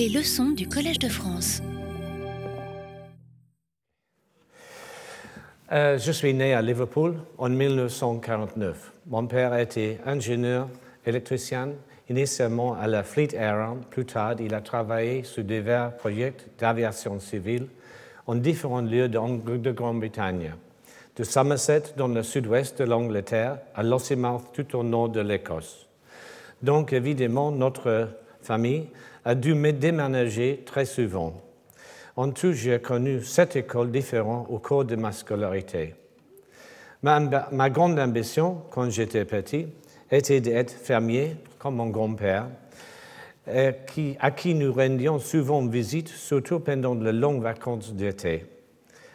Les leçons du Collège de France. Euh, je suis né à Liverpool en 1949. Mon père était ingénieur électricien, initialement à la Fleet Air. Plus tard, il a travaillé sur divers projets d'aviation civile en différents lieux de, de Grande-Bretagne, de Somerset dans le sud-ouest de l'Angleterre à Lossiemouth tout au nord de l'Écosse. Donc, évidemment, notre famille a dû me déménager très souvent. En tout, j'ai connu sept écoles différentes au cours de ma scolarité. Ma, grande ambition, quand j'étais petit, était d'être fermier, comme mon grand-père, à qui nous rendions souvent visite, surtout pendant les longues vacances d'été.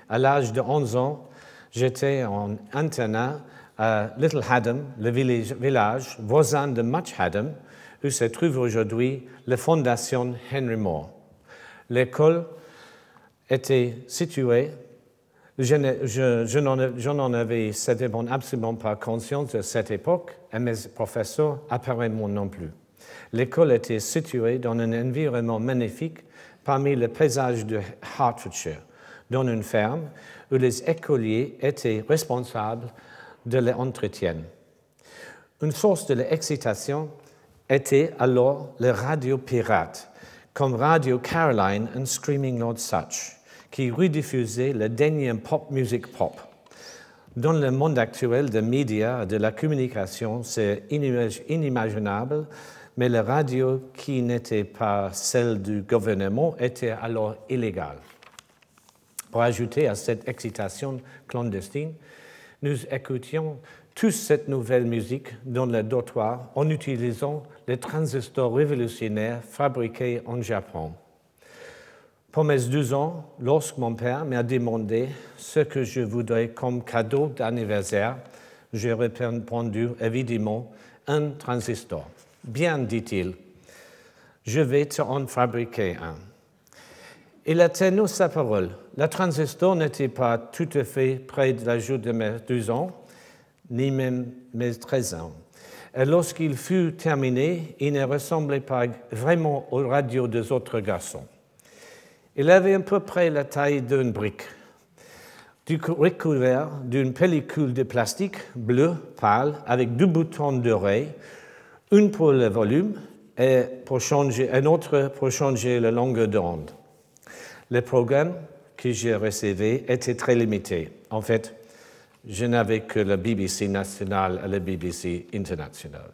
À l'âge de 11 ans, j'étais en internat à Little Haddam, le village voisin de Much Haddam, où se trouve aujourd'hui la fondation Henry Moore. L'école était située, je, n'en avais certainement absolument pas conscience à cette époque, et mes professeurs apparemment non plus. L'école était située dans un environnement magnifique parmi les paysages de Hertfordshire, dans une ferme où les écoliers étaient responsables de l'entretien. Une source de l'excitation était alors le radio pirate, comme Radio Caroline et Screaming Lord Such, qui rediffusait le dernier pop music pop. Dans le monde actuel des médias et de la communication, c'est inimaginable, mais la radio qui n'était pas celle du gouvernement était alors illégale. Pour ajouter à cette excitation clandestine, nous écoutions toute cette nouvelle musique dans le dortoir en utilisant les transistors révolutionnaires fabriqués en Japon. Pour mes deux ans, lorsque mon père m'a demandé ce que je voudrais comme cadeau d'anniversaire, j'ai répondu évidemment un transistor. Bien, dit-il, je vais te en fabriquer un. Il a tenu sa parole. Le transistor n'était pas tout à fait près de l'âge de mes deux ans, ni même mes 13 ans. Lorsqu'il fut terminé, il ne ressemblait pas vraiment aux radios des autres garçons. Il avait à peu près la taille d'une brique, recouvert d'une pellicule de plastique bleu pâle avec deux boutons d'oreille, une pour le volume et pour un autre pour changer la longueur d'onde. Le programme que j'ai recevé était très limité. En fait, je n'avais que la BBC nationale et la BBC internationale.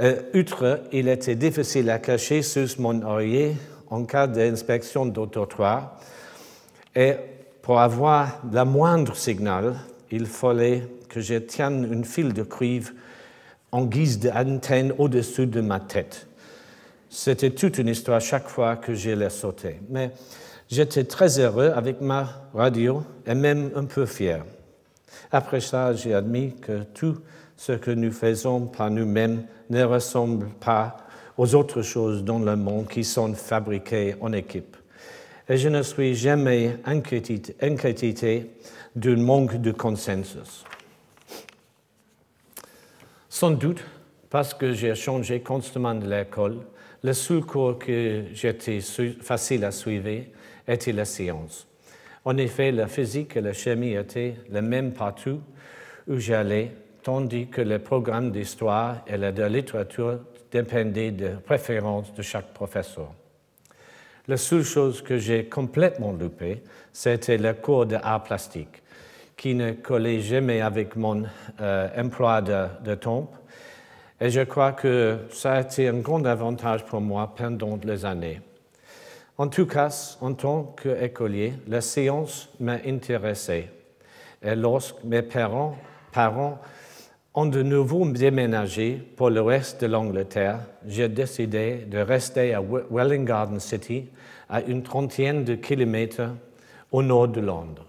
Euh, outre, il était difficile à cacher sous mon oreiller en cas d'inspection d'autotrottoir. Et pour avoir le moindre signal, il fallait que je tienne une file de cuivre en guise d'antenne au-dessus de ma tête. C'était toute une histoire chaque fois que je l'ai sauté. Mais j'étais très heureux avec ma radio et même un peu fier. Après ça, j'ai admis que tout ce que nous faisons par nous-mêmes ne ressemble pas aux autres choses dans le monde qui sont fabriquées en équipe. Et je ne suis jamais inquiété, d'un manque de consensus. Sans doute, parce que j'ai changé constamment de l'école, le seul cours que j'étais facile à suivre était la science. En effet, la physique et la chimie étaient les mêmes partout où j'allais, tandis que le programme d'histoire et de littérature dépendaient de préférences de chaque professeur. La seule chose que j'ai complètement loupée, c'était le cours d'art plastique, qui ne collait jamais avec mon euh, emploi de, de temps. Et je crois que ça a été un grand avantage pour moi pendant les années. En tout cas, en tant qu'écolier, la science m'a intéressé. Et lorsque mes parents, parents ont de nouveau déménagé pour le reste de l'Angleterre, j'ai décidé de rester à Welling Garden City, à une trentaine de kilomètres au nord de Londres.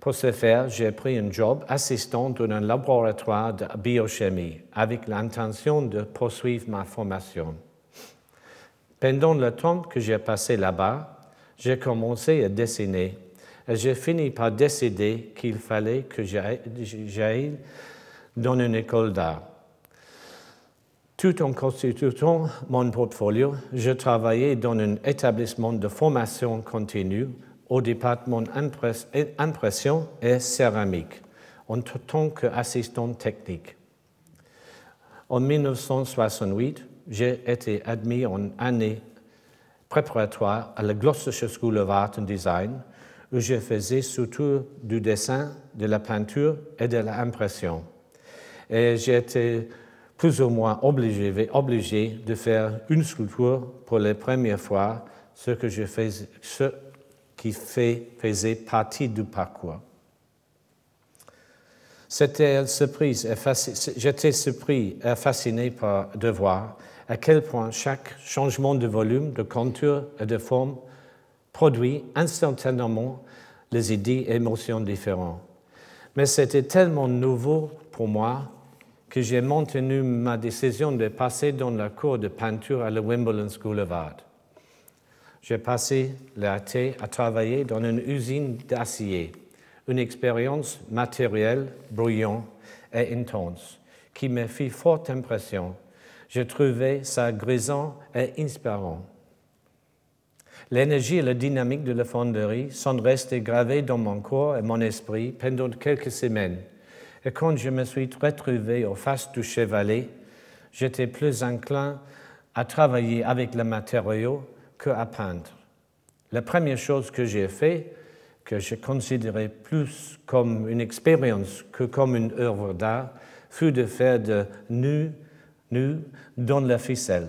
Pour ce faire, j'ai pris un job assistant dans un laboratoire de biochimie avec l'intention de poursuivre ma formation. Pendant le temps que j'ai passé là-bas, j'ai commencé à dessiner et j'ai fini par décider qu'il fallait que j'aille dans une école d'art. Tout en constituant mon portfolio, je travaillais dans un établissement de formation continue au département impression et céramique en tant qu'assistant technique. En 1968, j'ai été admis en année préparatoire à la Gloucestershire School of Art and Design, où je faisais surtout du dessin, de la peinture et de l'impression. Et été plus ou moins obligé, obligé, de faire une sculpture pour la première fois, ce, que je faisais, ce qui fait, faisait partie du parcours. J'étais surpris et fasciné de voir à quel point chaque changement de volume, de contour et de forme produit instantanément les idées et émotions différentes. Mais c'était tellement nouveau pour moi que j'ai maintenu ma décision de passer dans la cour de peinture à la Wimbledon School of Art. J'ai passé l'été à travailler dans une usine d'acier, une expérience matérielle bruyante et intense qui me fit forte impression je trouvais ça grisant et inspirant. L'énergie et la dynamique de la fonderie sont restées gravées dans mon corps et mon esprit pendant quelques semaines. Et quand je me suis retrouvé au face du chevalet, j'étais plus inclin à travailler avec le matériau qu'à peindre. La première chose que j'ai fait, que je considérais plus comme une expérience que comme une œuvre d'art, fut de faire de nus nous dans la ficelle.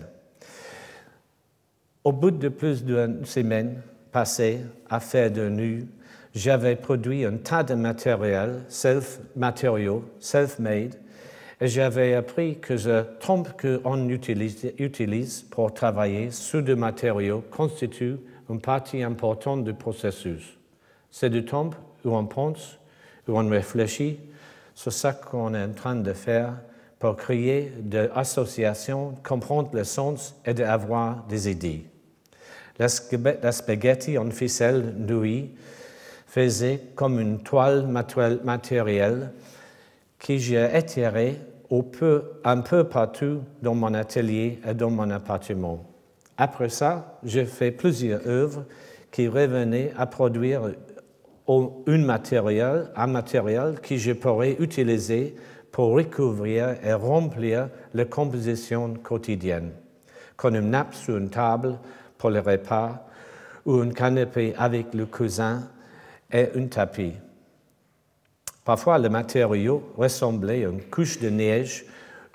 Au bout de plus d'une semaine passée à faire de nus, j'avais produit un tas de matériel, self, matériaux, self-made, et j'avais appris que le trompe qu'on utilise, utilise pour travailler sur des matériaux constitue une partie importante du processus. C'est du temps où on pense, où on réfléchit sur ce qu'on est en train de faire pour créer des associations, comprendre le sens et d'avoir des idées. La spaghetti en ficelle nouilles faisait comme une toile matérielle qui j'ai étirée un peu partout dans mon atelier et dans mon appartement. Après ça, j'ai fait plusieurs œuvres qui revenaient à produire un matériel, un matériel que je pourrais utiliser pour recouvrir et remplir les compositions quotidiennes, comme une nappe sur une table pour le repas ou un canapé avec le cousin et un tapis. Parfois, le matériau ressemblait à une couche de neige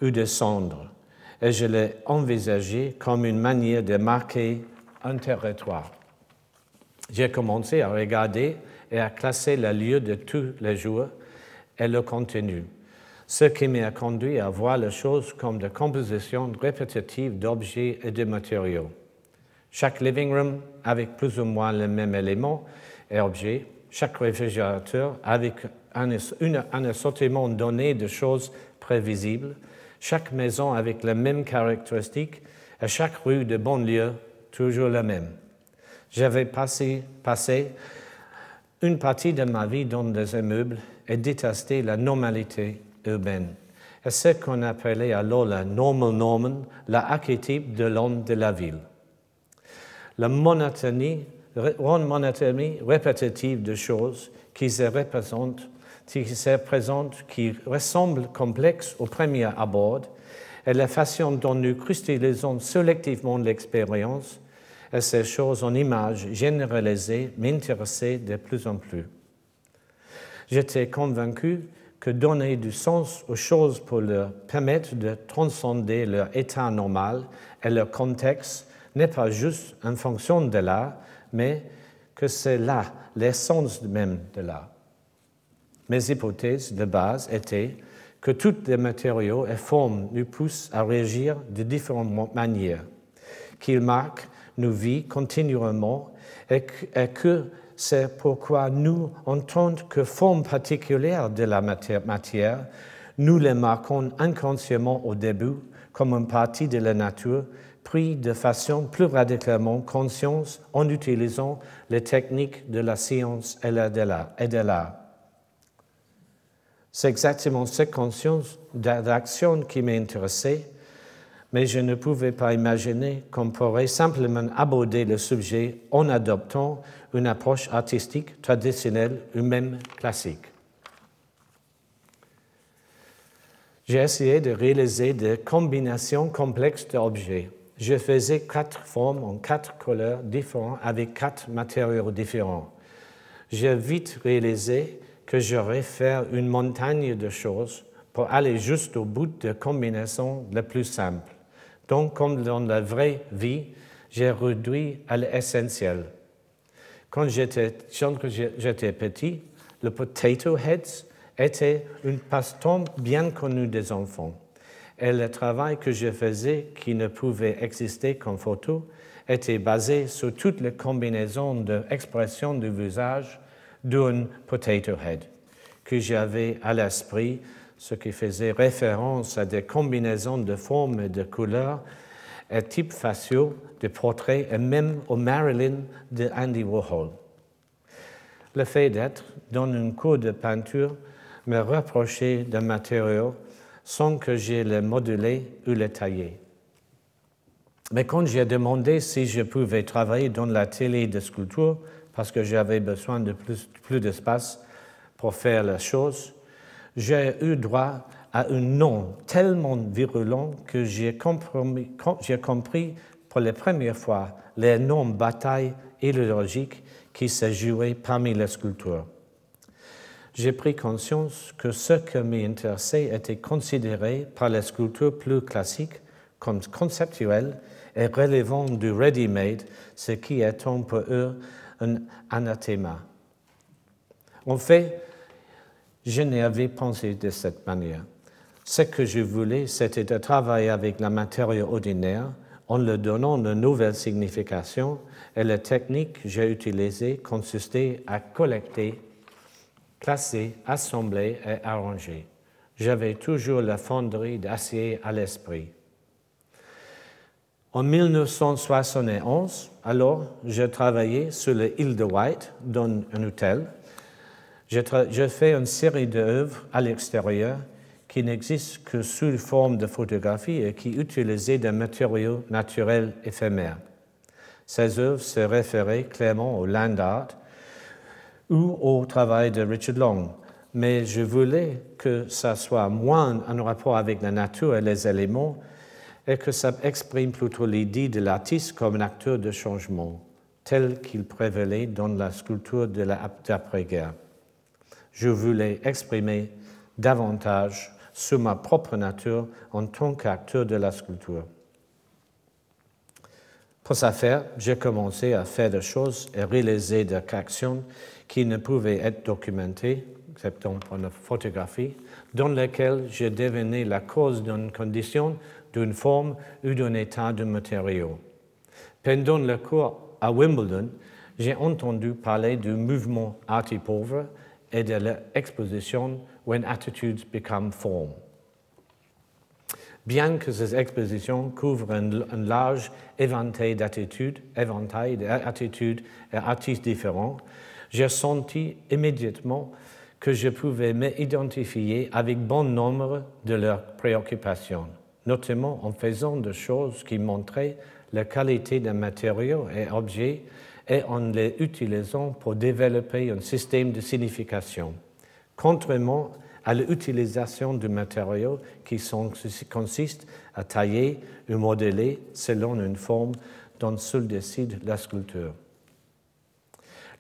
ou de cendre, et je l'ai envisagé comme une manière de marquer un territoire. J'ai commencé à regarder et à classer le lieu de tous les jours et le contenu ce qui m'a conduit à voir les choses comme des compositions répétitives d'objets et de matériaux. Chaque living room avec plus ou moins les mêmes éléments et objets, chaque réfrigérateur avec un, un assortiment donné de choses prévisibles, chaque maison avec les mêmes caractéristiques et chaque rue de banlieue toujours la même. J'avais passé, passé une partie de ma vie dans des immeubles et détesté la normalité urbaine. C'est ce qu'on appelait alors la normal Norman, l'archétype de l'homme de la ville. La monotonie, monotonie répétitive de choses qui se représentent, qui se présentent, qui ressemblent complexes au premier abord, et la façon dont nous cristallisons sélectivement l'expérience, et ces choses en images généralisées m'intéressaient de plus en plus. J'étais convaincu que donner du sens aux choses pour leur permettre de transcender leur état normal et leur contexte n'est pas juste en fonction de l'art, mais que c'est là l'essence même de l'art. Mes hypothèses de base étaient que tous les matériaux et formes nous poussent à réagir de différentes manières, qu'ils marquent nos vies continuellement et que c'est pourquoi nous, en tant que forme particulière de la matière, nous les marquons inconsciemment au début comme une partie de la nature, pris de façon plus radicalement consciente en utilisant les techniques de la science et de l'art. C'est exactement cette conscience d'action qui m'intéressait, mais je ne pouvais pas imaginer qu'on pourrait simplement aborder le sujet en adoptant une approche artistique traditionnelle ou même classique. J'ai essayé de réaliser des combinations complexes d'objets. Je faisais quatre formes en quatre couleurs différentes avec quatre matériaux différents. J'ai vite réalisé que j'aurais fait une montagne de choses pour aller juste au bout de combinaisons les plus simples. Donc, comme dans la vraie vie, j'ai réduit à l'essentiel. Quand j'étais petit, le potato heads était une passe-temps bien connue des enfants. Et le travail que je faisais, qui ne pouvait exister qu'en photo, était basé sur toutes les combinaisons d'expression du visage d'un potato head, que j'avais à l'esprit ce qui faisait référence à des combinaisons de formes et de couleurs et types faciaux de portraits et même au Marilyn de Andy Warhol. Le fait d'être dans une cours de peinture me reprochait d'un matériau sans que j'ai le modulé ou le taillé. Mais quand j'ai demandé si je pouvais travailler dans l'atelier de sculpture, parce que j'avais besoin de plus, plus d'espace pour faire la chose, j'ai eu droit à un nom tellement virulent que j'ai compris, pour la première fois l'énorme bataille idéologique qui s'est jouée parmi les sculptures. J'ai pris conscience que ce qui m'intéressait était considéré par les sculptures plus classiques comme conceptuel et relevant du ready-made, ce qui est pour eux un anathema. En fait, je n'avais pensé de cette manière. Ce que je voulais, c'était de travailler avec la matière ordinaire en lui donnant de nouvelles significations et la technique que j'ai utilisée consistait à collecter, classer, assembler et arranger. J'avais toujours la fonderie d'acier à l'esprit. En 1971, alors, je travaillais sur l'île de White dans un hôtel j'ai fait une série d'œuvres à l'extérieur qui n'existent que sous forme de photographie et qui utilisaient des matériaux naturels éphémères. Ces œuvres se référaient clairement au land art ou au travail de Richard Long, mais je voulais que ça soit moins en rapport avec la nature et les éléments et que ça exprime plutôt l'idée de l'artiste comme un acteur de changement, tel qu'il prévalait dans la sculpture de l'après-guerre je voulais exprimer davantage sur ma propre nature en tant qu'acteur de la sculpture. Pour ce faire, j'ai commencé à faire des choses et réaliser des actions qui ne pouvaient être documentées, excepté pour la photographie, dans lesquelles j'ai devenu la cause d'une condition, d'une forme ou d'un état de matériau. Pendant le cours à Wimbledon, j'ai entendu parler du mouvement arti pauvre et de l'exposition When Attitudes Become Form. Bien que ces expositions couvrent un, large éventail d'attitudes, éventail d'attitudes et artistes différents, j'ai senti immédiatement que je pouvais m'identifier avec bon nombre de leurs préoccupations, notamment en faisant des choses qui montraient la qualité des matériaux et objets et en les utilisant pour développer un système de signification, contrairement à l'utilisation de matériaux qui consiste à tailler ou modeler selon une forme dont seul décide la sculpture.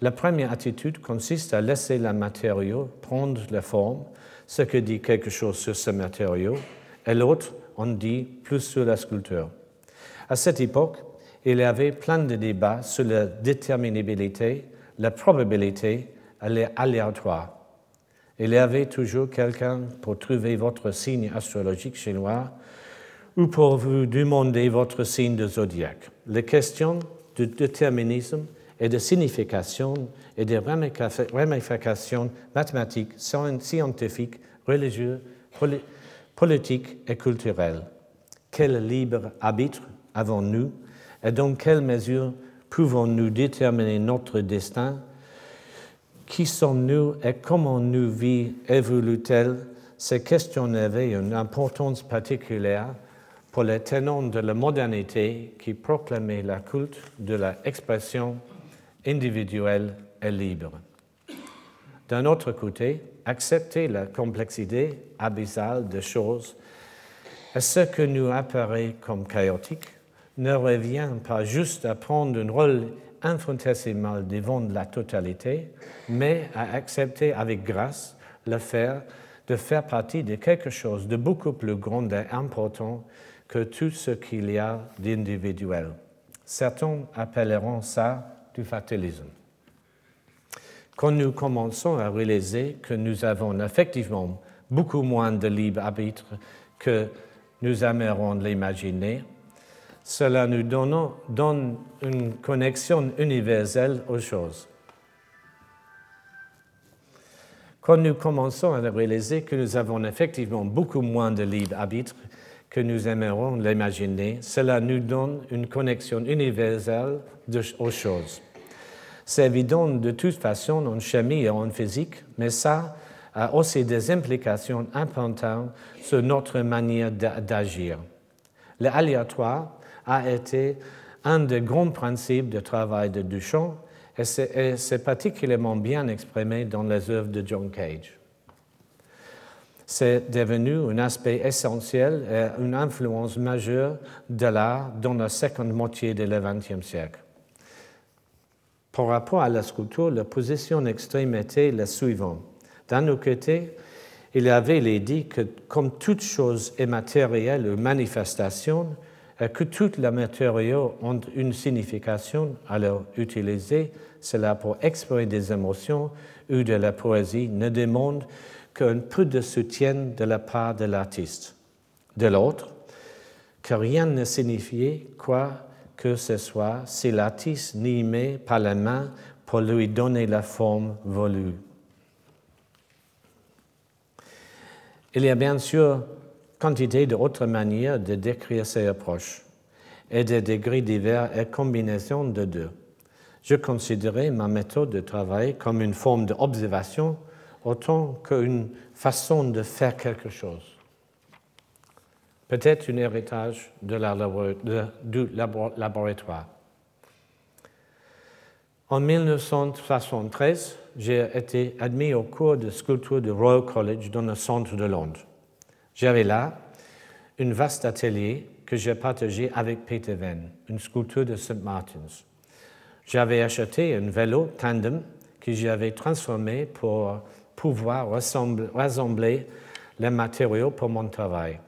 La première attitude consiste à laisser le matériau prendre la forme, ce qui dit quelque chose sur ce matériau, et l'autre en dit plus sur la sculpture. À cette époque, il y avait plein de débats sur la déterminabilité, la probabilité et l'aléatoire. Il y avait toujours quelqu'un pour trouver votre signe astrologique chinois ou pour vous demander votre signe de zodiaque. Les questions de déterminisme et de signification et de ramifications mathématiques, scientifiques, religieuses, politiques et culturelles. Quel libre arbitre avons-nous et dans quelle mesure pouvons-nous déterminer notre destin? Qui sommes-nous et comment nos vies évoluent-elles Ces questions avaient une importance particulière pour les tenants de la modernité qui proclamaient la culte de l'expression individuelle et libre. D'un autre côté, accepter la complexité abyssale des choses et ce que nous apparaît comme chaotique ne revient pas juste à prendre un rôle infinitésimal devant la totalité, mais à accepter avec grâce le fait de faire partie de quelque chose de beaucoup plus grand et important que tout ce qu'il y a d'individuel. Certains appelleront ça du fatalisme. Quand nous commençons à réaliser que nous avons effectivement beaucoup moins de libre arbitre que nous aimerions l'imaginer, cela nous donne, une connexion universelle aux choses. Quand nous commençons à réaliser que nous avons effectivement beaucoup moins de libre arbitre que nous aimerions l'imaginer, cela nous donne une connexion universelle aux choses. C'est évident de toute façon en chimie et en physique, mais ça a aussi des implications importantes sur notre manière d'agir. L'aléatoire a été un des grands principes de travail de Duchamp et c'est particulièrement bien exprimé dans les œuvres de John Cage c'est devenu un aspect essentiel et une influence majeure de l'art dans la seconde moitié du XXe siècle. Par rapport à la sculpture, la position extrême était la suivante. D'un côté, il avait l'idée que, comme toute chose est matérielle ou manifestation, que tous les matériaux ont une signification, alors utiliser cela pour exprimer des émotions ou de la poésie ne demande qu'un peu de soutien de la part de l'artiste. De l'autre, que rien ne signifiait quoi que ce soit si l'artiste n'y met pas la main pour lui donner la forme voulue. Il y a bien sûr quantité d'autres manières de décrire ces approches et des degrés divers et combinaisons de deux. Je considérais ma méthode de travail comme une forme d'observation autant qu'une façon de faire quelque chose. Peut-être un héritage de la, du laboratoire. En 1973, j'ai été admis au cours de sculpture du Royal College dans le centre de Londres. J'avais là un vaste atelier que j'ai partagé avec Peter Venn, une sculpture de St. Martin's. J'avais acheté un vélo tandem que j'avais transformé pour pouvoir rassembler les matériaux pour mon travail.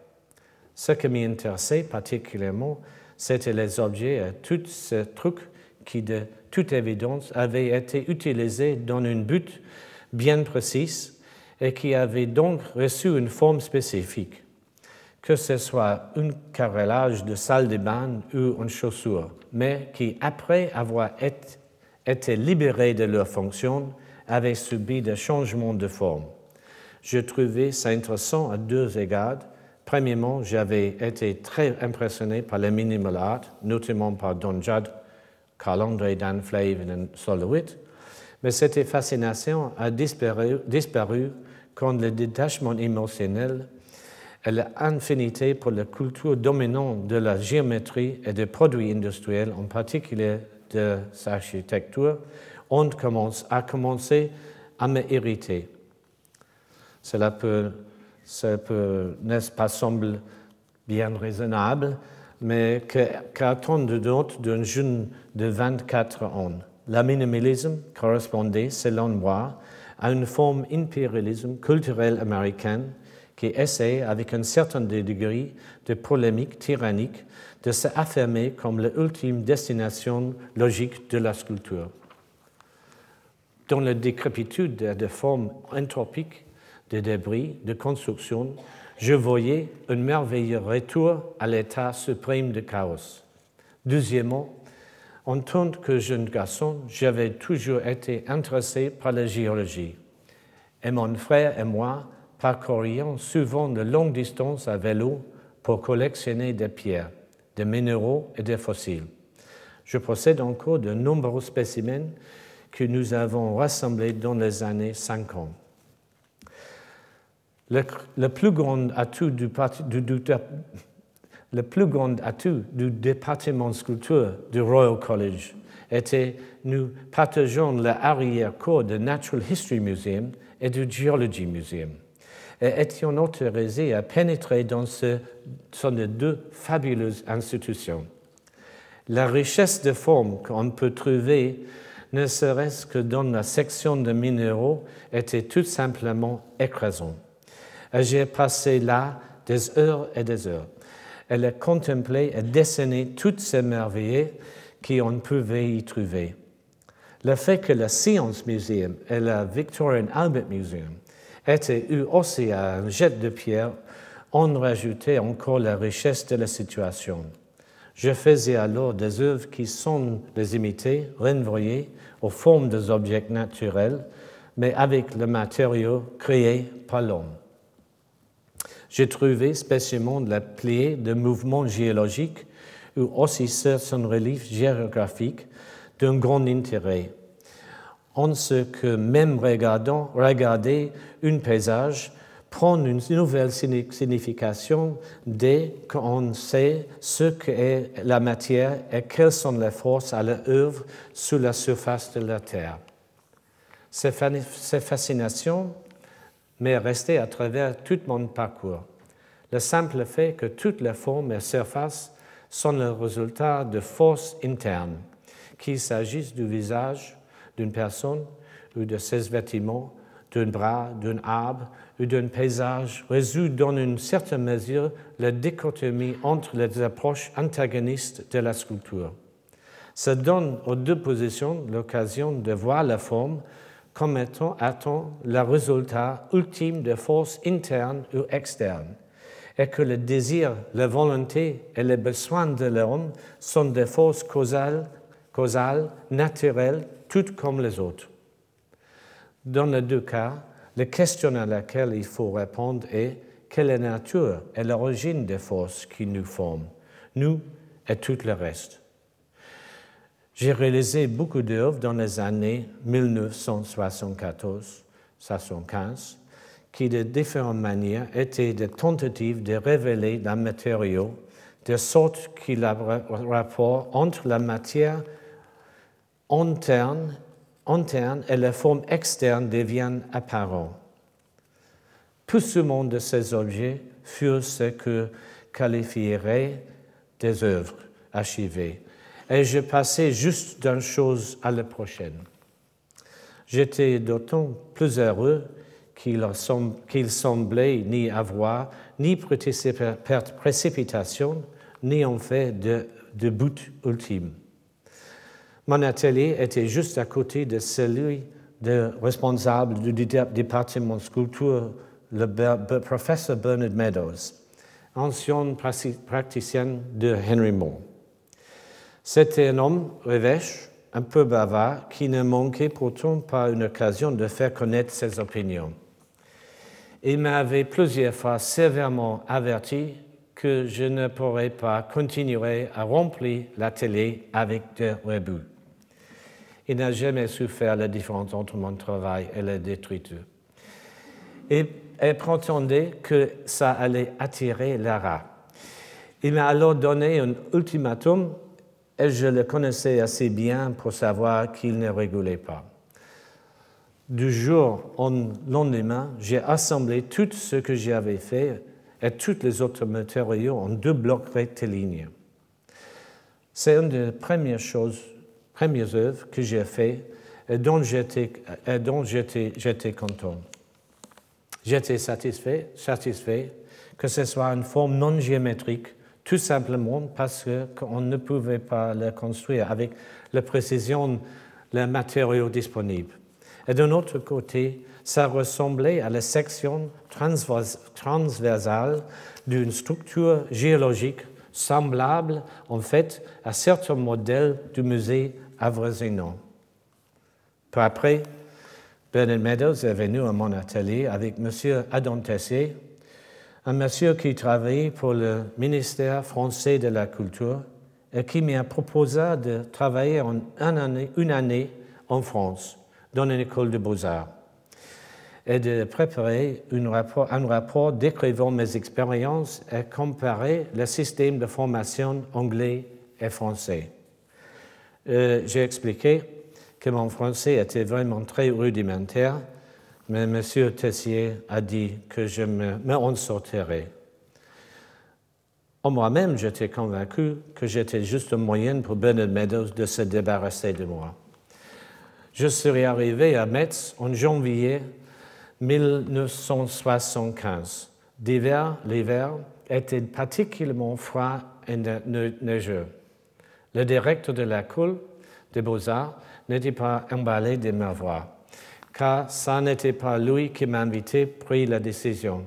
Ce qui m'intéressait particulièrement, c'était les objets et tous ces trucs qui, de toute évidence, avaient été utilisés dans un but bien précis et qui avaient donc reçu une forme spécifique, que ce soit un carrelage de salle de bain ou une chaussure, mais qui, après avoir été libérés de leur fonction, avait subi des changements de forme. Je trouvais ça intéressant à deux égards. Premièrement, j'avais été très impressionné par le minimal art, notamment par Don Judd, Carl-André, Dan Flavin et Solowit, mais cette fascination a disparu quand le détachement émotionnel et l'infinité pour la culture dominante de la géométrie et des produits industriels, en particulier de sa architecture, ont commencé, a commencé à me irriter. Cela peut, peut n'est-ce pas, semble bien raisonnable, mais qu'attendent d'autres d'un jeune de 24 ans? Le minimalisme correspondait, selon moi, à une forme d'impérialisme culturel américain qui essaie, avec un certain degré de polémique tyrannique, de s'affirmer comme l'ultime destination logique de la sculpture dans la décrépitude des formes entropiques des débris de construction, je voyais un merveilleux retour à l'état suprême de chaos. Deuxièmement, en tant que jeune garçon, j'avais toujours été intéressé par la géologie. Et mon frère et moi parcourions souvent de longues distances à vélo pour collectionner des pierres, des minéraux et des fossiles. Je possède encore de nombreux spécimens que nous avons rassemblés dans les années 50. Le, le plus grand atout du, du, Le plus grand atout du département de sculpture du Royal College était nous partageons l'arrière-cour du Natural History Museum et du Geology Museum et étions autorisés à pénétrer dans ce sont les deux fabuleuses institutions. La richesse de formes qu'on peut trouver, ne serait-ce que dans la section de minéraux, était tout simplement écrasante. J'ai passé là des heures et des heures. Elle a contemplé et dessiné toutes ces merveilles qu'on pouvait y trouver. Le fait que le Science Museum et le Victorian Albert Museum étaient eu aussi un jet de pierre ont rajouté encore la richesse de la situation. Je faisais alors des œuvres qui sont des imités, renvoyées aux formes des objets naturels, mais avec le matériau créé par l'homme. J'ai trouvé spécialement la plaie de mouvements géologiques ou aussi certains reliefs géographiques d'un grand intérêt. En ce que même regardant, regarder un paysage prend une nouvelle signification dès qu'on sait ce qu'est la matière et quelles sont les forces à l'œuvre sous la surface de la Terre. Cette fascination m'est restée à travers tout mon parcours. Le simple fait que toutes les formes et surfaces sont le résultat de forces internes, qu'il s'agisse du visage d'une personne ou de ses vêtements, d'un bras, d'un arbre ou d'un paysage, résout dans une certaine mesure la dichotomie entre les approches antagonistes de la sculpture. Ça donne aux deux positions l'occasion de voir la forme comme étant, étant le résultat ultime de forces internes ou externes et que le désir, la volonté et les besoins de l'homme sont des forces causales, causales, naturelles, toutes comme les autres. Dans les deux cas, la question à laquelle il faut répondre est quelle est la nature et l'origine des forces qui nous forment, nous et tout le reste? J'ai réalisé beaucoup d'œuvres dans les années 1974-75 qui de différentes manières étaient des tentatives de révéler la matériau de sorte que le rapport entre la matière interne, et la forme externe devienne apparent. Tout monde de ces objets furent ce que qualifierait des œuvres archivées, et je passais juste d'une chose à la prochaine. J'étais d'autant plus heureux qu'il semblait ni avoir ni précipitation, ni en fait de, but ultime. Mon atelier était juste à côté de celui de responsable du département sculpture, le professeur Bernard Meadows, ancien praticien de Henry Moore. C'était un homme revêche, un peu bavard, qui ne manquait pourtant pas une occasion de faire connaître ses opinions il m'avait plusieurs fois sévèrement averti que je ne pourrais pas continuer à remplir l'atelier avec des rebuts. Il n'a jamais su faire la différence entre mon travail et la détriture. Et, prétendait que ça allait attirer la rat. Il m'a alors donné un ultimatum et je le connaissais assez bien pour savoir qu'il ne rigolait pas du jour au lendemain, j'ai assemblé tout ce que j'avais fait et tous les autres matériaux en deux blocs rectilignes. C'est une des premières choses, premières œuvres que j'ai fait et dont j'étais, j'étais, content. J'étais satisfait, satisfait que ce soit une forme non géométrique, tout simplement parce qu'on ne pouvait pas la construire avec la précision des matériaux disponibles. Et d'un autre côté, ça ressemblait à la section transversale d'une structure géologique semblable en fait à certains modèles du musée avoisinant. Peu après, Bernard Meadows est venu à mon atelier avec M. Adam Tessier, un monsieur qui travaillait pour le ministère français de la Culture et qui m'a proposé de travailler une année en France dans une école de beaux-arts. est de préparer un rapport décrivant mes expériences et comparer le système de formation anglais et français. Euh, j'ai expliqué que mon français était vraiment très rudimentaire, mais M. Tessier a dit que je me, me en sortirais. En moi-même, j'étais convaincu que j'étais juste un moyen pour Bernard Meadows de se débarrasser de moi. Je serais arrivé à Metz en janvier 1975. L'hiver, était particulièrement froid et neigeux. Le directeur de la l'école des beaux-arts n'était pas emballé de ma voix, car ça n'était pas lui qui m'invitait pris la décision.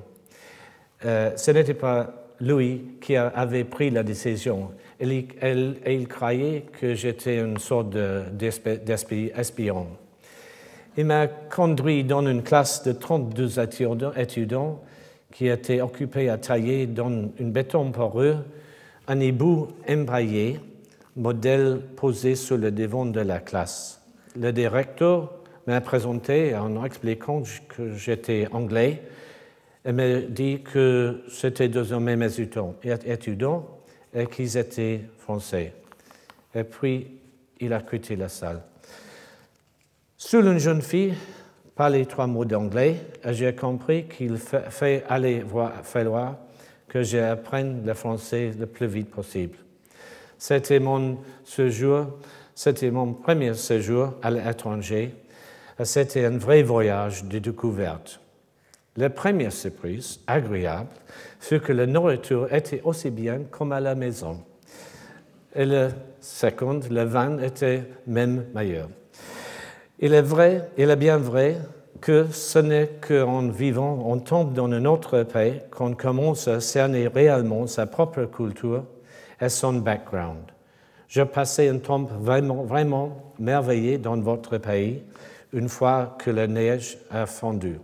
Euh, ce n'était pas lui qui avait pris la décision. Il, il croyait que j'étais une sorte d'espion. Il m'a conduit dans une classe de 32 étudiants qui étaient occupés à tailler dans un béton poreux un hibou embrayé, modèle posé sur le devant de la classe. Le directeur m'a présenté en expliquant que j'étais anglais et m'a dit que c'était désormais mes étudiants et qu'ils étaient français. Et puis, il a quitté la salle. Seule une jeune fille parlait trois mots d'anglais j'ai compris qu'il fait aller falloir que j'apprenne le français le plus vite possible. C'était mon séjour, c'était mon premier séjour à l'étranger c'était un vrai voyage de découverte. La première surprise, agréable, fut que la nourriture était aussi bien comme à la maison. Et la seconde, le vin était même meilleur. Il est vrai, il est bien vrai que ce n'est qu'en vivant, on tombe dans un autre pays qu'on commence à cerner réellement sa propre culture et son background. Je passais un temps vraiment, vraiment merveilleux dans votre pays une fois que la neige a fondu.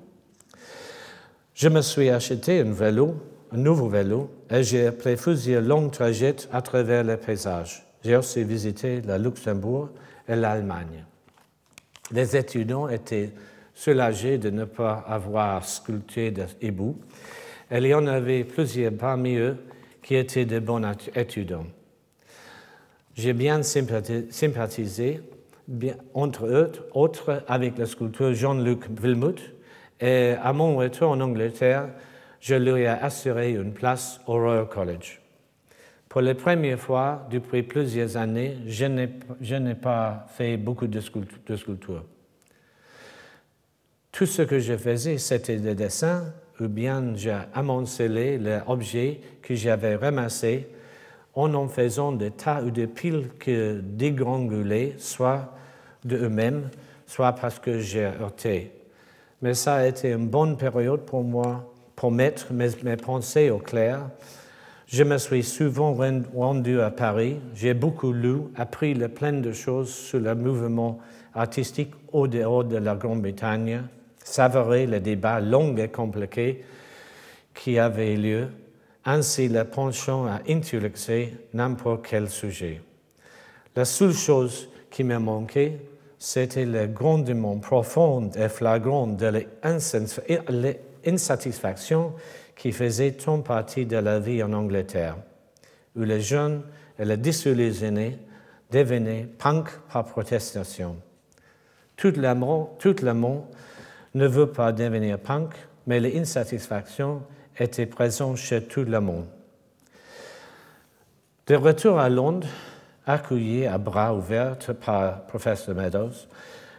Je me suis acheté un vélo, un nouveau vélo, et j'ai fait plusieurs longs trajets à travers les paysages. J'ai aussi visité le Luxembourg et l'Allemagne. Les étudiants étaient soulagés de ne pas avoir sculpté d'ébou. Et il y en avait plusieurs parmi eux qui étaient de bons étudiants. J'ai bien sympathisé, entre autres, avec le sculpteur Jean-Luc Wilmut, et à mon retour en Angleterre, je lui ai assuré une place au Royal College. Pour la première fois depuis plusieurs années, je n'ai pas fait beaucoup de, sculptures. Tout ce que je faisais, c'était des dessins ou bien j'ai amoncelé les objets que j'avais ramassés en en faisant des tas ou des piles que dégrangulaient, soit de eux-mêmes, soit parce que j'ai heurté. Mais ça a été une bonne période pour moi pour mettre mes, mes pensées au clair je me suis souvent rendu à Paris. J'ai beaucoup lu, appris le plein de choses sur le mouvement artistique au dehors de la Grande-Bretagne, savouré les débats longs et compliqués qui avaient lieu, ainsi le penchant à intellectuer n'importe quel sujet. La seule chose qui me manquait, c'était le grondement profond et flagrant de l'insatisfaction qui faisait tant partie de la vie en Angleterre, où les jeunes et les désillusionnés devenaient punk par protestation. Tout le, tout le monde ne veut pas devenir punk, mais l'insatisfaction était présente chez tout le monde. De retour à Londres, accueilli à bras ouverts par professeur Meadows,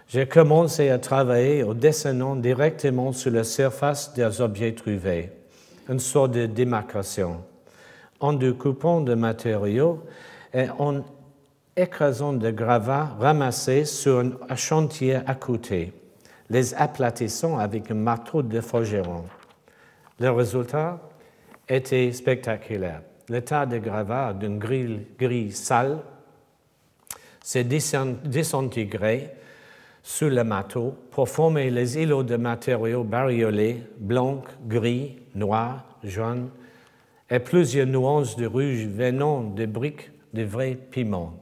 j'ai commencé à travailler en dessinant directement sur la surface des objets trouvés une sorte de démarcation, en découpant de matériaux et en écrasant de gravats ramassés sur un chantier à côté, les aplatissant avec un marteau de forgeron. Le résultat était spectaculaire. Le tas de gravats d'une grille gris sale s'est désintégré sous le marteau pour former les îlots de matériaux bariolés, blancs, gris, noirs, jaunes, et plusieurs nuances de rouge venant des briques de vrais piments.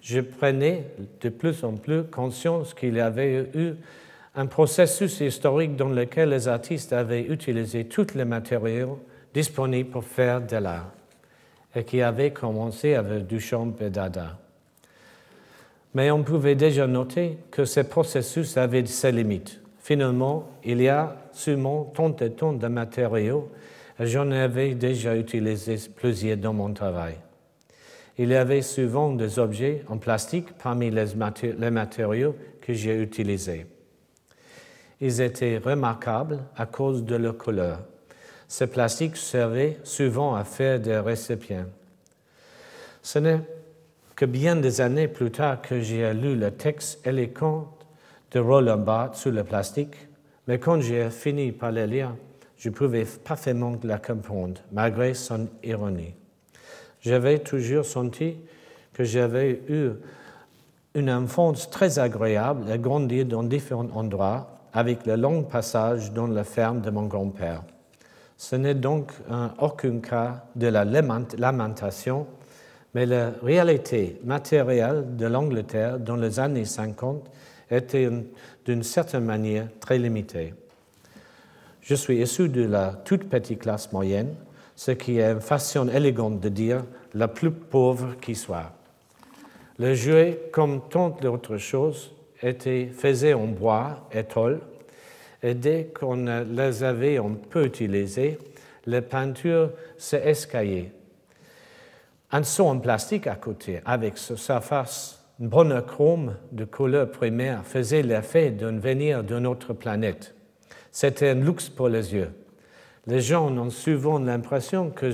Je prenais de plus en plus conscience qu'il y avait eu un processus historique dans lequel les artistes avaient utilisé tous les matériaux disponibles pour faire de l'art et qui avait commencé avec Duchamp et Dada. Mais on pouvait déjà noter que ce processus avait ses limites. Finalement, il y a seulement tant et tant de matériaux et j'en avais déjà utilisé plusieurs dans mon travail. Il y avait souvent des objets en plastique parmi les, matériaux que j'ai utilisés. Ils étaient remarquables à cause de leur couleur. Ces plastiques servaient souvent à faire des récipients. Ce n'est que bien des années plus tard que j'ai lu le texte éloquent de Roland Barthes sur le plastique, mais quand j'ai fini par le lire, je pouvais parfaitement la comprendre, malgré son ironie. J'avais toujours senti que j'avais eu une enfance très agréable et grandi dans différents endroits avec le long passage dans la ferme de mon grand-père. Ce n'est donc en aucun cas de la lamentation, mais la réalité matérielle de l'Angleterre dans les années 50 était d'une certaine manière très limitée. Je suis issu de la toute petite classe moyenne, ce qui est une façon élégante de dire la plus pauvre qui soit. Le jouet, comme tant d'autres choses, était fait en bois et tôle, et dès qu'on les avait un peu utilisées, les peintures s'escaillaient. Un son en plastique à côté, avec sa face monochrome de couleur primaire, faisait l'effet d'un venir d'une autre planète. C'était un luxe pour les yeux. Les gens ont souvent l'impression que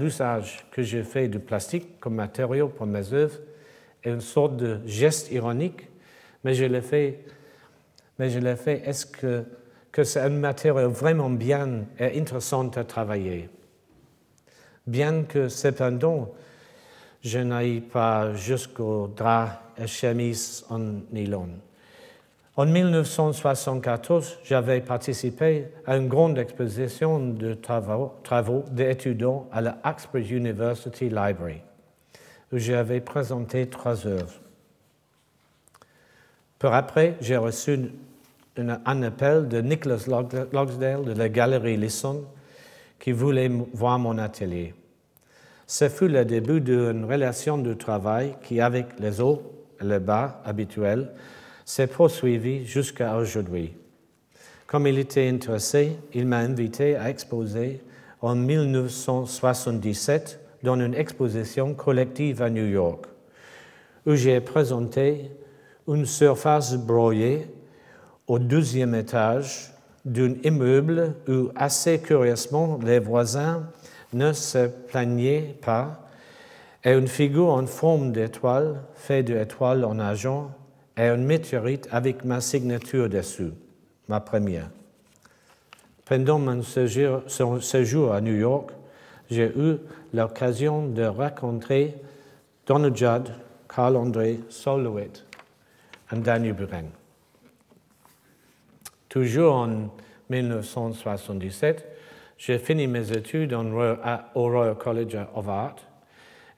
l'usage que j'ai fait du plastique comme matériau pour mes œuvres une sorte de geste ironique, mais je l'ai fait. Mais je l'ai fait. Est-ce que, que c'est un matériau vraiment bien et intéressant à travailler? Bien que cependant, je n'aille pas jusqu'au drap et chemise en nylon. En 1974, j'avais participé à une grande exposition de travaux, travaux d'étudiants à la Oxford University Library, où j'avais présenté trois œuvres. Peu après, j'ai reçu un appel de Nicholas Logsdale de la Galerie Lisson qui voulait voir mon atelier. Ce fut le début d'une relation de travail qui, avec les hauts et les bas habituels, s'est poursuivi jusqu'à aujourd'hui. Comme il était intéressé, il m'a invité à exposer en 1977 dans une exposition collective à New York, où j'ai présenté une surface broyée au deuxième étage d'un immeuble où, assez curieusement, les voisins ne se plaignaient pas, et une figure en forme d'étoile, faite d'étoiles en argent, et un météorite avec ma signature dessus, ma première. Pendant mon séjour, à New York, j'ai eu l'occasion de rencontrer Donald Judd, Carl-André Solowit et Daniel Buren. Toujours en 1977, j'ai fini mes études au Royal College of Art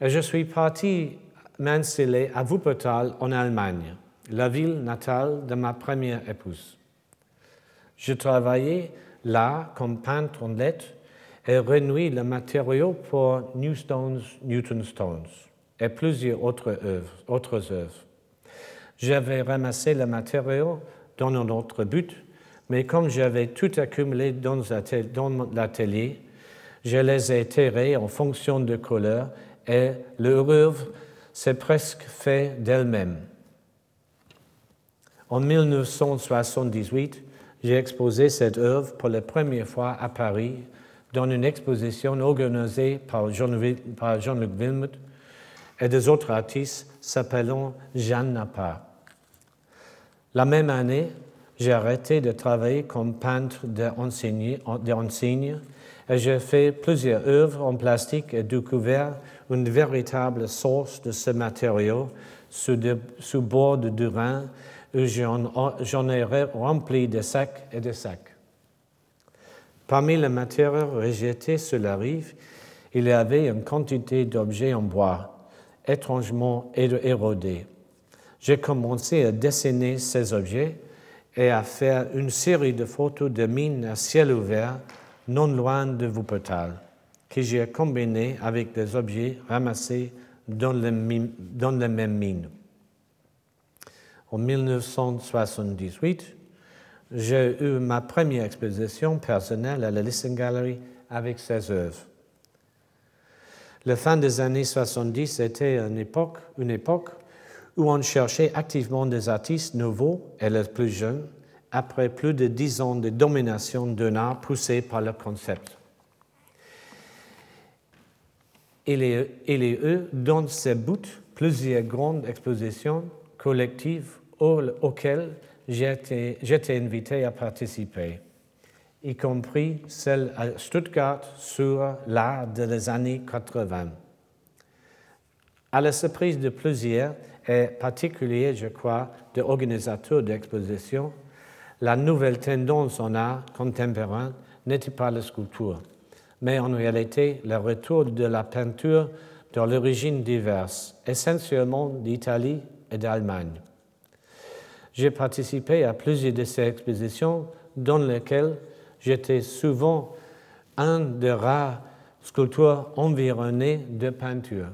et je suis parti m'installer à Wuppertal en Allemagne la ville natale de ma première épouse. Je travaillais là comme peintre en lettres et renouis le matériau pour Newstones, Newton Stones et plusieurs autres œuvres. J'avais ramassé le matériau dans un autre but, mais comme j'avais tout accumulé dans l'atelier, je les ai terrés en fonction de couleur et leur œuvre s'est presque fait d'elle-même. En 1978, j'ai exposé cette œuvre pour la première fois à Paris dans une exposition organisée par Jean-Luc Wilmot et des autres artistes s'appelant Jeanne Napa. La même année, j'ai arrêté de travailler comme peintre d'enseigne et j'ai fait plusieurs œuvres en plastique et découvert une véritable source de ce matériau sous, sous bord de Rhin j'en ai rempli des sacs et des sacs. Parmi les matières rejetées sur la rive, il y avait une quantité d'objets en bois, étrangement érodés. J'ai commencé à dessiner ces objets et à faire une série de photos de mines à ciel ouvert non loin de Wuppertal, que j'ai combinées avec des objets ramassés dans les, mêmes mines. En 1978, j'ai eu ma première exposition personnelle à la Listen Gallery avec ses œuvres. La fin des années 70 était une époque, où on cherchait activement des artistes nouveaux et les plus jeunes après plus de dix ans de domination d'un art poussé par le concept. Il y a eu dans ces bouts plusieurs grandes expositions collectives auxquelles été invité à participer, y compris celle à Stuttgart sur l'art des années 80. À la surprise de plusieurs, et particulier, je crois, des organisateurs d'expositions, la nouvelle tendance en art contemporain n'était pas la sculpture, mais en réalité le retour de la peinture dans l'origine diverses, essentiellement d'Italie et d'Allemagne. J'ai participé à plusieurs de ces expositions dans lesquelles j'étais souvent un des rares sculpteurs environnés de peinture.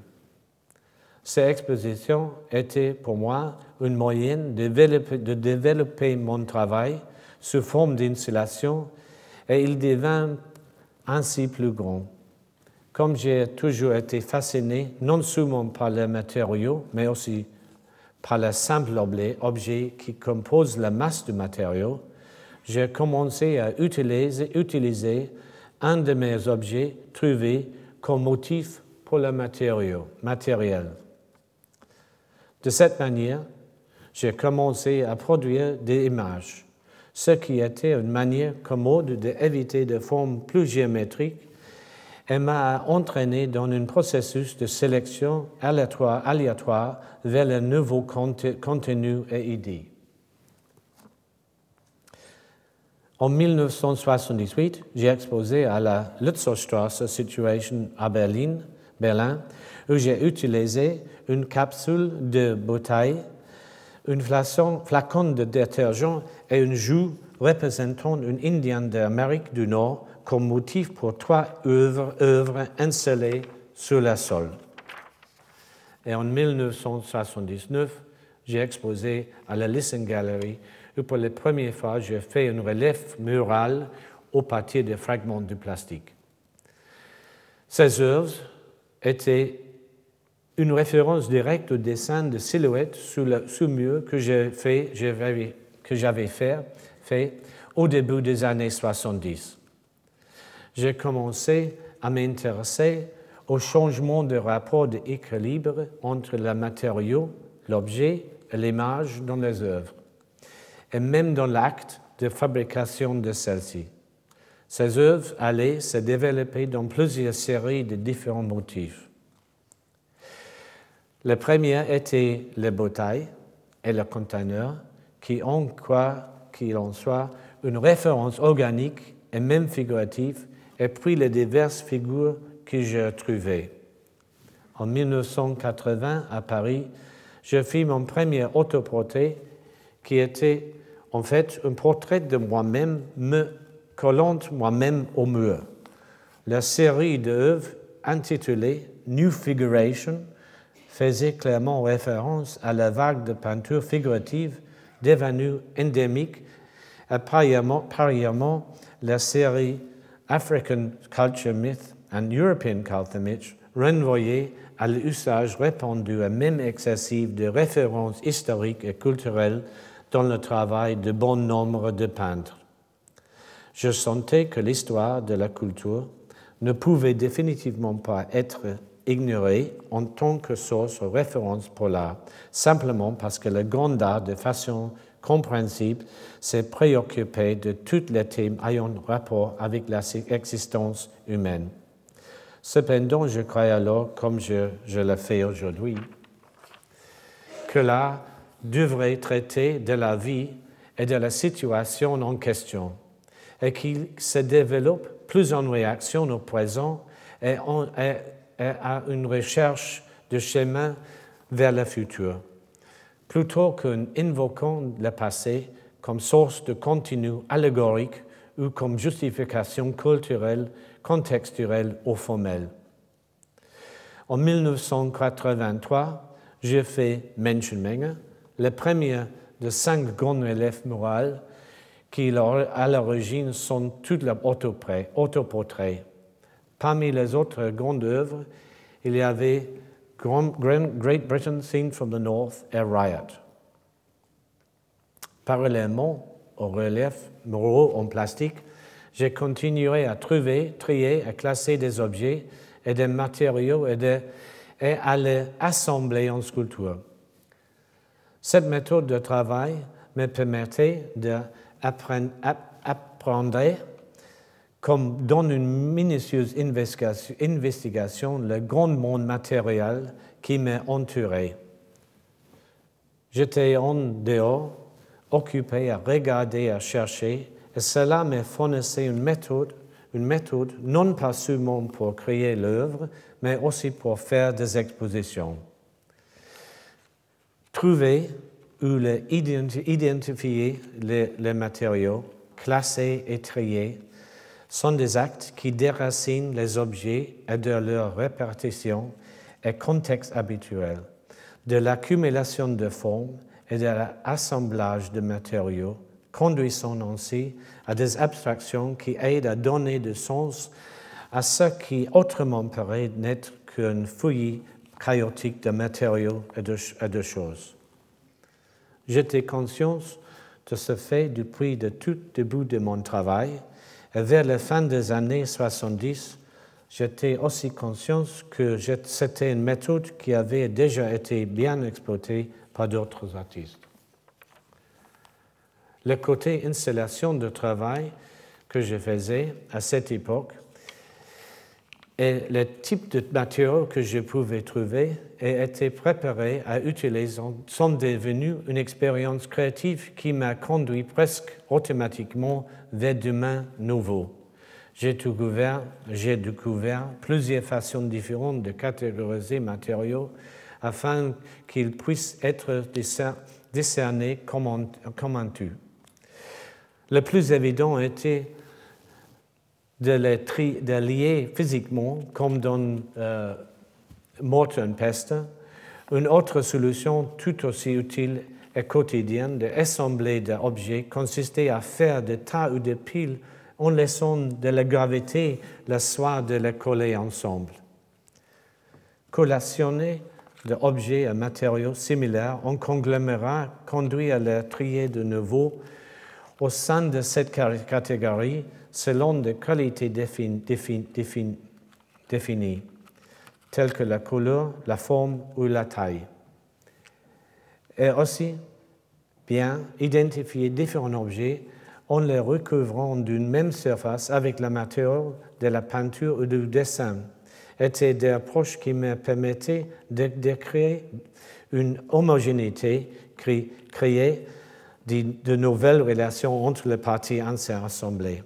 Ces expositions étaient pour moi une moyenne de développer, mon travail sous forme d'installation et il devint ainsi plus grand. Comme j'ai toujours été fasciné non seulement par les matériaux, mais aussi par le simple objet qui compose la masse du matériau, j'ai commencé à utiliser, un de mes objets trouvés comme motif pour le matériau, matériel. De cette manière, j'ai commencé à produire des images, ce qui était une manière commode d'éviter des formes plus géométriques et m'a entraîné dans un processus de sélection aléatoire, aléatoire vers le nouveau contenu et idées. En 1978, j'ai exposé à la Lutzerstrasse Situation à Berlin, Berlin où j'ai utilisé une capsule de bouteille, un flacon de détergent et une joue représentant une Indienne d'Amérique du Nord comme motif pour trois œuvres, œuvres installées sur le sol. Et en 1979, j'ai exposé à la Listen Gallery où pour la première fois j'ai fait un relief mural au partir de fragments de plastique. Ces œuvres étaient une référence directe au dessin de silhouette sous le j'ai fait, que j'avais fait au début des années 70. J'ai commencé à m'intéresser au changement de rapport d'équilibre entre le matériau, l'objet et l'image dans les œuvres, et même dans l'acte de fabrication de celles-ci. Ces œuvres allaient se développer dans plusieurs séries de différents motifs. Le premier était le bouteille et le conteneur, qui ont, quoi qu'il en soit, une référence organique et même figurative, et puis les diverses figures que j'ai trouvées. En 1980, à Paris, je fis mon premier autoportrait qui était en fait un portrait de moi-même me collant moi-même au mur. La série d'œuvres intitulée New Figuration faisait clairement référence à la vague de peinture figurative devenue endémique et parièrement, la série African Culture Myth and European Culture Myth renvoyait à l'usage répandu et même excessif de références historiques et culturelles dans le travail de bon nombre de peintres. Je sentais que l'histoire de la culture ne pouvait définitivement pas être ignoré en tant que source ou référence pour l'art, simplement parce que le grand art, de façon compréhensible, s'est préoccupé de tous les thèmes ayant rapport avec l'existence humaine. Cependant, je crois alors, comme je, le fais aujourd'hui, que l'art devrait traiter de la vie et de la situation en question, et qu'il se développe plus en réaction au présent et, et à une recherche de chemin vers le futur, plutôt qu'en invoquant le passé comme source de contenu allégorique ou comme justification culturelle, contextuelle ou formelle. En 1983, j'ai fait Menschenmenge, le premier de cinq grands reliefs moraux qui, à l'origine, sont tous autoportraits. Parmi les autres grandes œuvres, il y avait Great Britain Seen from the North et Riot. Parallèlement aux reliefs moraux en plastique, j'ai continué à trouver, trier et classer des objets et des matériaux et, et à les assembler en sculpture. Cette méthode de travail me permettait d'apprendre, comme dans une minutieuse investigation, le grand monde matériel qui m'entourait. J'étais en dehors, occupé à regarder, à chercher, et cela me fournissait une méthode, une méthode non pas seulement pour créer l'œuvre, mais aussi pour faire des expositions. Trouver ou identifier les, matériaux, classer et trier sont des actes qui déracinent les objets et de leur répartition et contexte habituel, de l'accumulation de formes et de l'assemblage de matériaux, conduisant ainsi à des abstractions qui aident à donner du sens à ce qui autrement paraît n'être qu'une fouillis chaotique de matériaux et de, choses. J'étais conscient de ce fait depuis le tout début de mon travail vers la fin des années 70, j'étais aussi conscient que c'était une méthode qui avait déjà été bien exploitée par d'autres artistes. Le côté installation de travail que je faisais à cette époque et le type de matériaux que je pouvais trouver et était préparé à utiliser sont devenus une expérience créative qui m'a conduit presque automatiquement vers des mains nouveaux. J'ai découvert, j'ai découvert plusieurs façons différentes de catégoriser matériaux afin qu'ils puissent être discernés comme un, tout. Le plus évident était de les, de lier physiquement, comme dans euh, Pestle. Une autre solution tout aussi utile et quotidienne d'assembler des objets consistait à faire des tas ou des piles en laissant de la gravité le soir de les coller ensemble. Collationner d'objets et matériaux similaires en conglomérat conduit à les trier de nouveau au sein de cette catégorie selon des qualités définies, telles que la couleur, la forme ou la taille. Et aussi bien identifier différents objets en les recouvrant d'une même surface avec la matière de la peinture ou du dessin étaient des approches qui me permettaient de, créer une homogénéité, créer de, nouvelles relations entre les parties assemblées.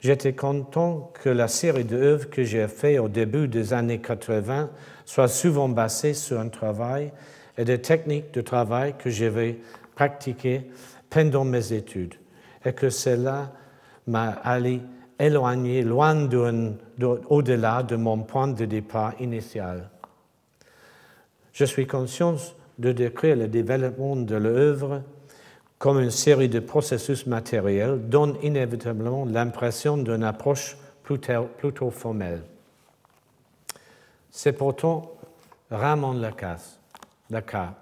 J'étais content que la série d'œuvres que j'ai faites au début des années 80 soit souvent basée sur un travail et des techniques de travail que j'avais pratiquées pendant mes études et que cela m'a allé éloigné loin au-delà de mon point de départ initial. Je suis conscient de décrire le développement de l'œuvre comme une série de processus matériels donne inévitablement l'impression d'une approche plutôt, formelle. C'est pourtant rarement le cas.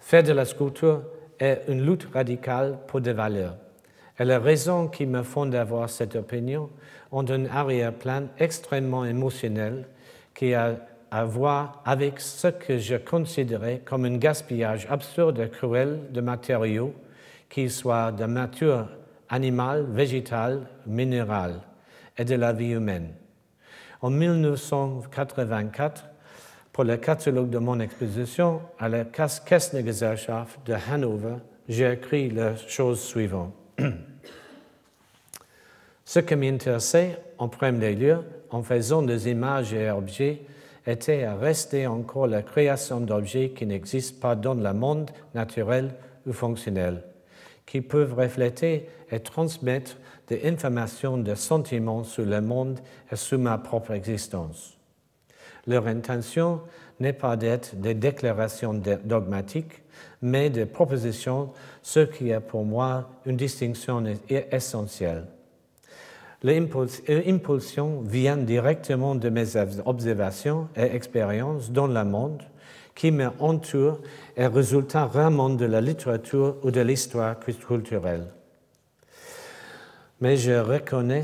Faire de la sculpture est une lutte radicale pour des valeurs. Et les raisons qui me font d'avoir cette opinion ont un arrière-plan extrêmement émotionnel qui a à voir avec ce que je considérais comme un gaspillage absurde et cruel de matériaux, qu'ils soient de nature animale, végétale, minérale, et de la vie humaine. En 1984, pour le catalogue de mon exposition à la Kessner-Gesellschaft de Hanover, j'ai écrit la chose suivante. Ce qui m'intéressait en premier lieu, en faisant des images et objets, était à rester encore la création d'objets qui n'existent pas dans le monde naturel ou fonctionnel, qui peuvent refléter et transmettre des informations, des sentiments sur le monde et sur ma propre existence. Leur intention n'est pas d'être des déclarations dogmatiques, mais des propositions, ce qui est pour moi une distinction essentielle. L'impulsion vient directement de mes observations et expériences dans le monde qui m'entoure et résulte rarement de la littérature ou de l'histoire culturelle. Mais je reconnais,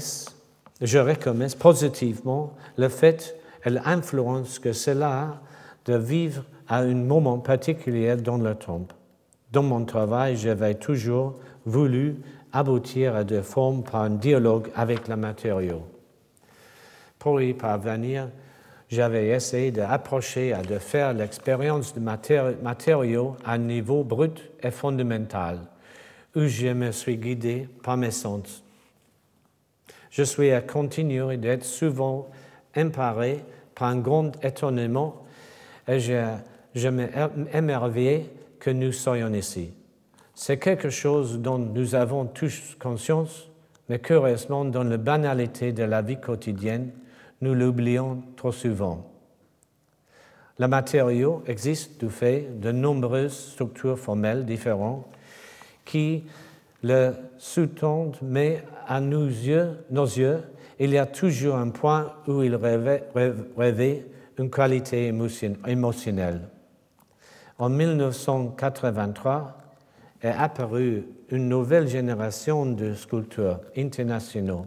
je reconnais positivement le fait et l'influence que cela a de vivre à un moment particulier dans le temps. Dans mon travail, j'avais toujours voulu aboutir à des formes par un dialogue avec le matériau. Pour y parvenir, j'avais essayé d'approcher et de faire l'expérience de matériaux à un niveau brut et fondamental, où je me suis guidé par mes sens. Je suis à continuer d'être souvent imparé par un grand étonnement et je, je m'émerveille que nous soyons ici. C'est quelque chose dont nous avons tous conscience, mais curieusement, dans la banalité de la vie quotidienne, nous l'oublions trop souvent. Le matériau existe du fait de nombreuses structures formelles différentes qui le sous-tendent, mais à nos yeux, nos yeux, il y a toujours un point où il rêvait une qualité émotionnelle. En 1983 est apparue une nouvelle génération de sculpteurs internationaux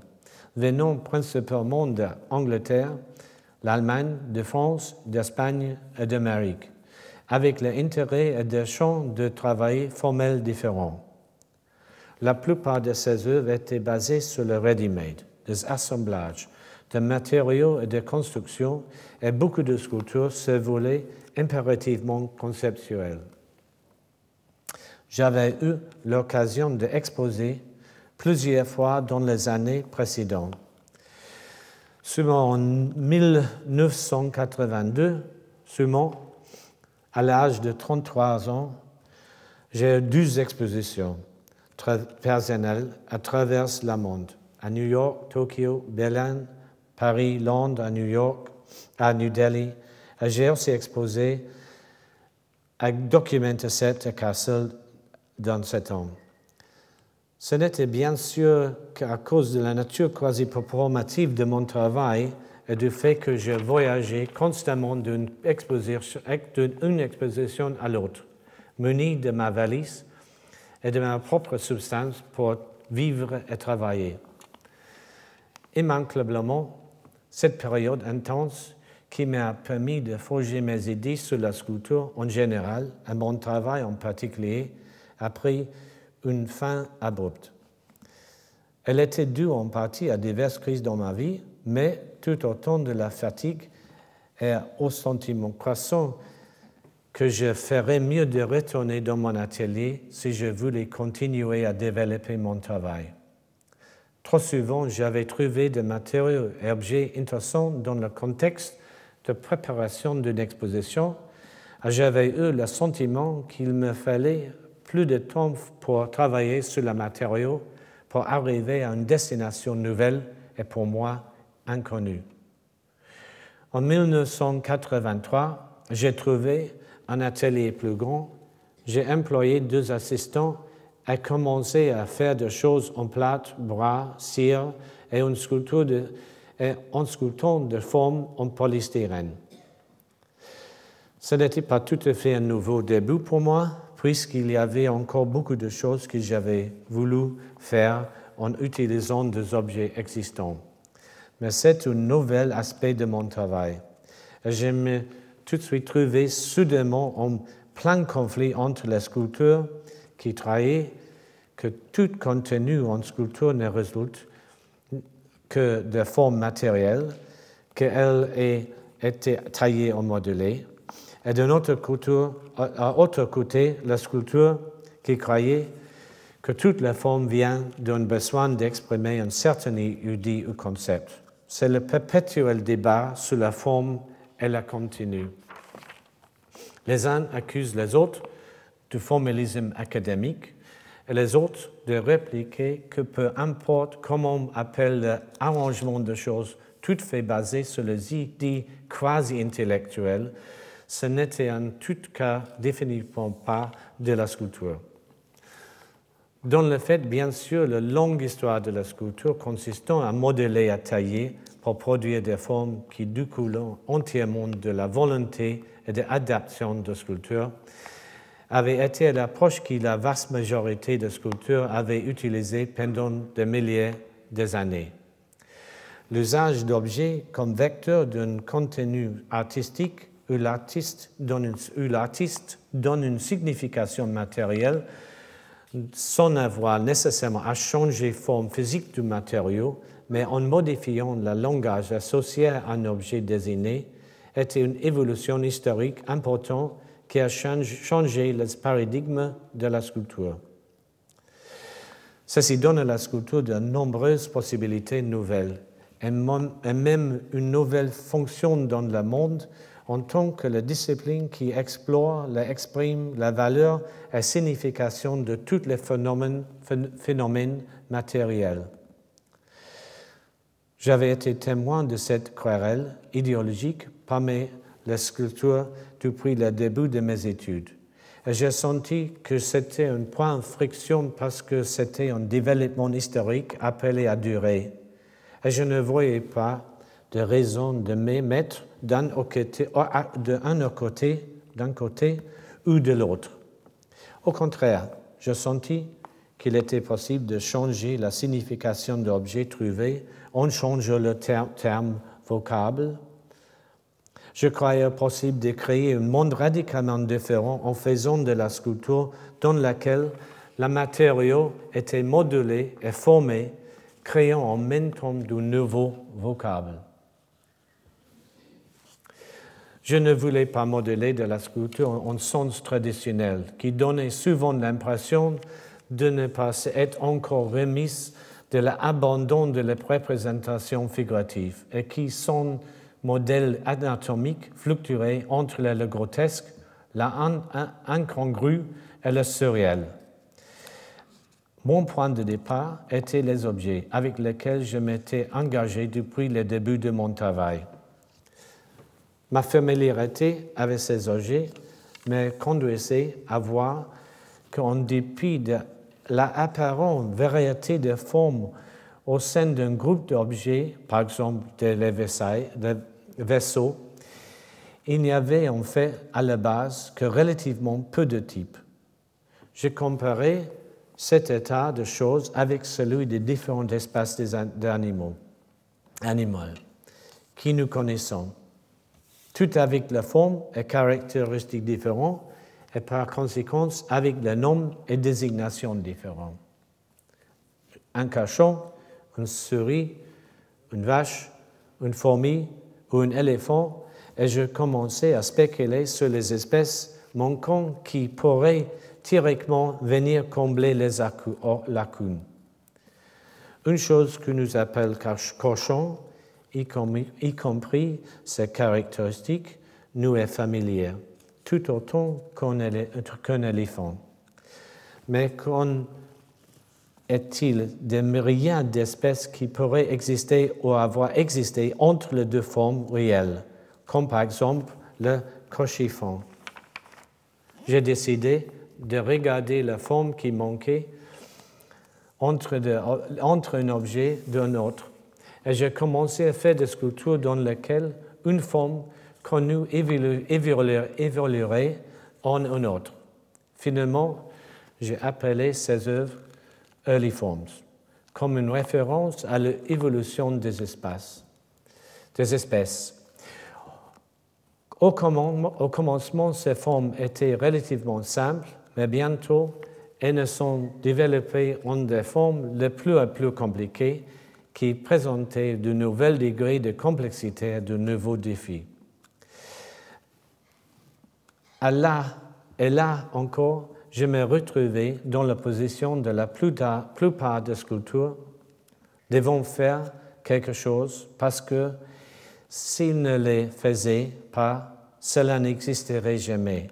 venant principalement d'Angleterre, l'Allemagne, de France, d'Espagne et d'Amérique, avec l'intérêt et des champs de travail formels différents. La plupart de ces œuvres étaient basées sur le ready-made, des assemblages de matériaux et de constructions, et beaucoup de sculptures se voulaient impérativement conceptuelles. J'avais eu l'occasion d'exposer plusieurs fois dans les années précédentes. Seulement en 1982, seulement à l'âge de 33 ans, j'ai eu deux expositions personnelles à travers le monde, à New York, Tokyo, Berlin, Paris, Londres, à New York, à New Delhi. J'ai aussi exposé à Document 7 à Castle dans cet an. Ce n'était bien sûr qu'à cause de la nature quasi performative de mon travail et du fait que je voyageais constamment d'une exposition, exposition à l'autre, muni de ma valise et de ma propre substance pour vivre et travailler. Immanquablement, cette période intense qui m'a permis de forger mes idées sur la sculpture en général et mon travail en particulier a pris une fin abrupte. Elle était due en partie à diverses crises dans ma vie, mais tout autant de la fatigue et au sentiment croissant que je ferais mieux de retourner dans mon atelier si je voulais continuer à développer mon travail. Trop souvent, j'avais trouvé des matériaux et objets intéressants dans le contexte de préparation d'une exposition j'avais eu le sentiment qu'il me fallait plus de temps pour travailler sur le matériau pour arriver à une destination nouvelle et pour moi inconnue. En 1983, j'ai trouvé un atelier plus grand, j'ai employé deux assistants et commencé à faire des choses en plâtre, bras, cire et en, sculptant de formes en polystyrène. Ce n'était pas tout à fait un nouveau début pour moi, puisqu'il y avait encore beaucoup de choses que j'avais voulu faire en utilisant des objets existants. Mais c'est un nouvel aspect de mon travail. Je me tout de suite trouvé soudainement en plein conflit entre la sculpture qui trahit que tout contenu en sculpture ne résulte que de formes matérielles, qu'elle ait été taillée en modulé, et d'un autre côté, la sculpture qui croyait que toute la forme vient d'un besoin d'exprimer un certain idée ou concept. C'est le perpétuel débat sur la forme et la continue. Les uns accusent les autres du formalisme académique et les autres de répliquer que peu importe comment on appelle l'arrangement de choses, tout fait basé sur les idées quasi-intellectuelles, ce n'était en tout cas définitivement pas de la sculpture. Dans le fait, bien sûr, la longue histoire de la sculpture consistant à modeler, à tailler pour produire des formes qui découlent entièrement de la volonté et de l'adaptation de sculpture, avait été l'approche que la vaste majorité de sculpteurs avaient utilisée pendant des milliers d'années. L'usage d'objets comme vecteur d'un contenu artistique où l'artiste donne, donne, une signification matérielle sans avoir nécessairement à changer forme physique du matériau, mais en modifiant le langage associé à un objet désigné, était une évolution historique importante qui a changé le paradigme de la sculpture. Ceci donne à la sculpture de nombreuses possibilités nouvelles et même une nouvelle fonction dans le monde en tant que la discipline qui explore et exprime la valeur et signification de tous les phénomènes, matériels. J'avais été témoin de cette querelle idéologique parmi les sculptures depuis le début de mes études. Et j'ai senti que c'était un point de friction parce que c'était un développement historique appelé à durer. Et je ne voyais pas de raison de me mettre d'un côté, côté, d'un côté ou de l'autre. Au contraire, je sentis qu'il était possible de changer la signification de l'objet trouvé en changeant le terme, terme vocable je croyais possible de créer un monde radicalement différent en faisant de la sculpture dans laquelle le matériau était modulé et formé, créant en même temps de nouveaux vocables. Je ne voulais pas modeler de la sculpture en sens traditionnel, qui donnait souvent l'impression de ne pas être encore remise de l'abandon de la représentation figurative et qui sont modèle anatomique fluctuait entre le grotesque, l'incongru et le surréel. Mon point de départ était les objets avec lesquels je m'étais engagé depuis le début de mon travail. Ma familiarité avec ces objets me conduisait à voir qu'en dépit de l'apparente variété de formes au sein d'un groupe d'objets, par exemple des vaisseaux, il n'y avait en fait à la base que relativement peu de types. J'ai comparé cet état de choses avec celui des différentes espèces d'animaux animaux qui nous connaissons, tout avec la forme et caractéristiques différentes et par conséquent avec le nom et désignation différents. Un cachot une souris, une vache, une fourmi ou un éléphant, et je commençais à spéculer sur les espèces manquantes qui pourraient théoriquement venir combler les lacunes. Une chose que nous appelons cochon, y compris ses caractéristiques, nous est familière, tout autant qu'un éléphant. Mais qu'on est-il des myriades d'espèces qui pourraient exister ou avoir existé entre les deux formes réelles, comme par exemple le cochiffon? J'ai décidé de regarder la forme qui manquait entre, entre un objet d'un autre, et j'ai commencé à faire des sculptures dans lesquelles une forme connue évoluerait en une autre. Finalement, j'ai appelé ces œuvres Early Forms, comme une référence à l'évolution des espaces, des espèces. Au, commencement, ces formes étaient relativement simples, mais bientôt, elles ne sont développées en des formes de plus en plus compliquées qui présentaient de nouveaux degrés de complexité et de nouveaux défis. Et là encore, je me retrouvais dans la position de la plupart des sculptures devant faire quelque chose parce que s'ils ne les faisaient pas, cela n'existerait jamais.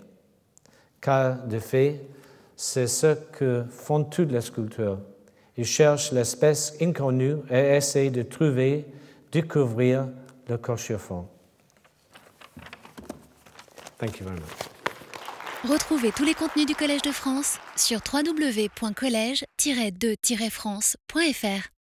Car de fait, C'est ce que font toutes les sculptures. Ils cherchent l'espèce inconnue et essaient de trouver, découvrir le fond. Thank you very much. Retrouvez tous les contenus du Collège de France sur www.colège-2-france.fr.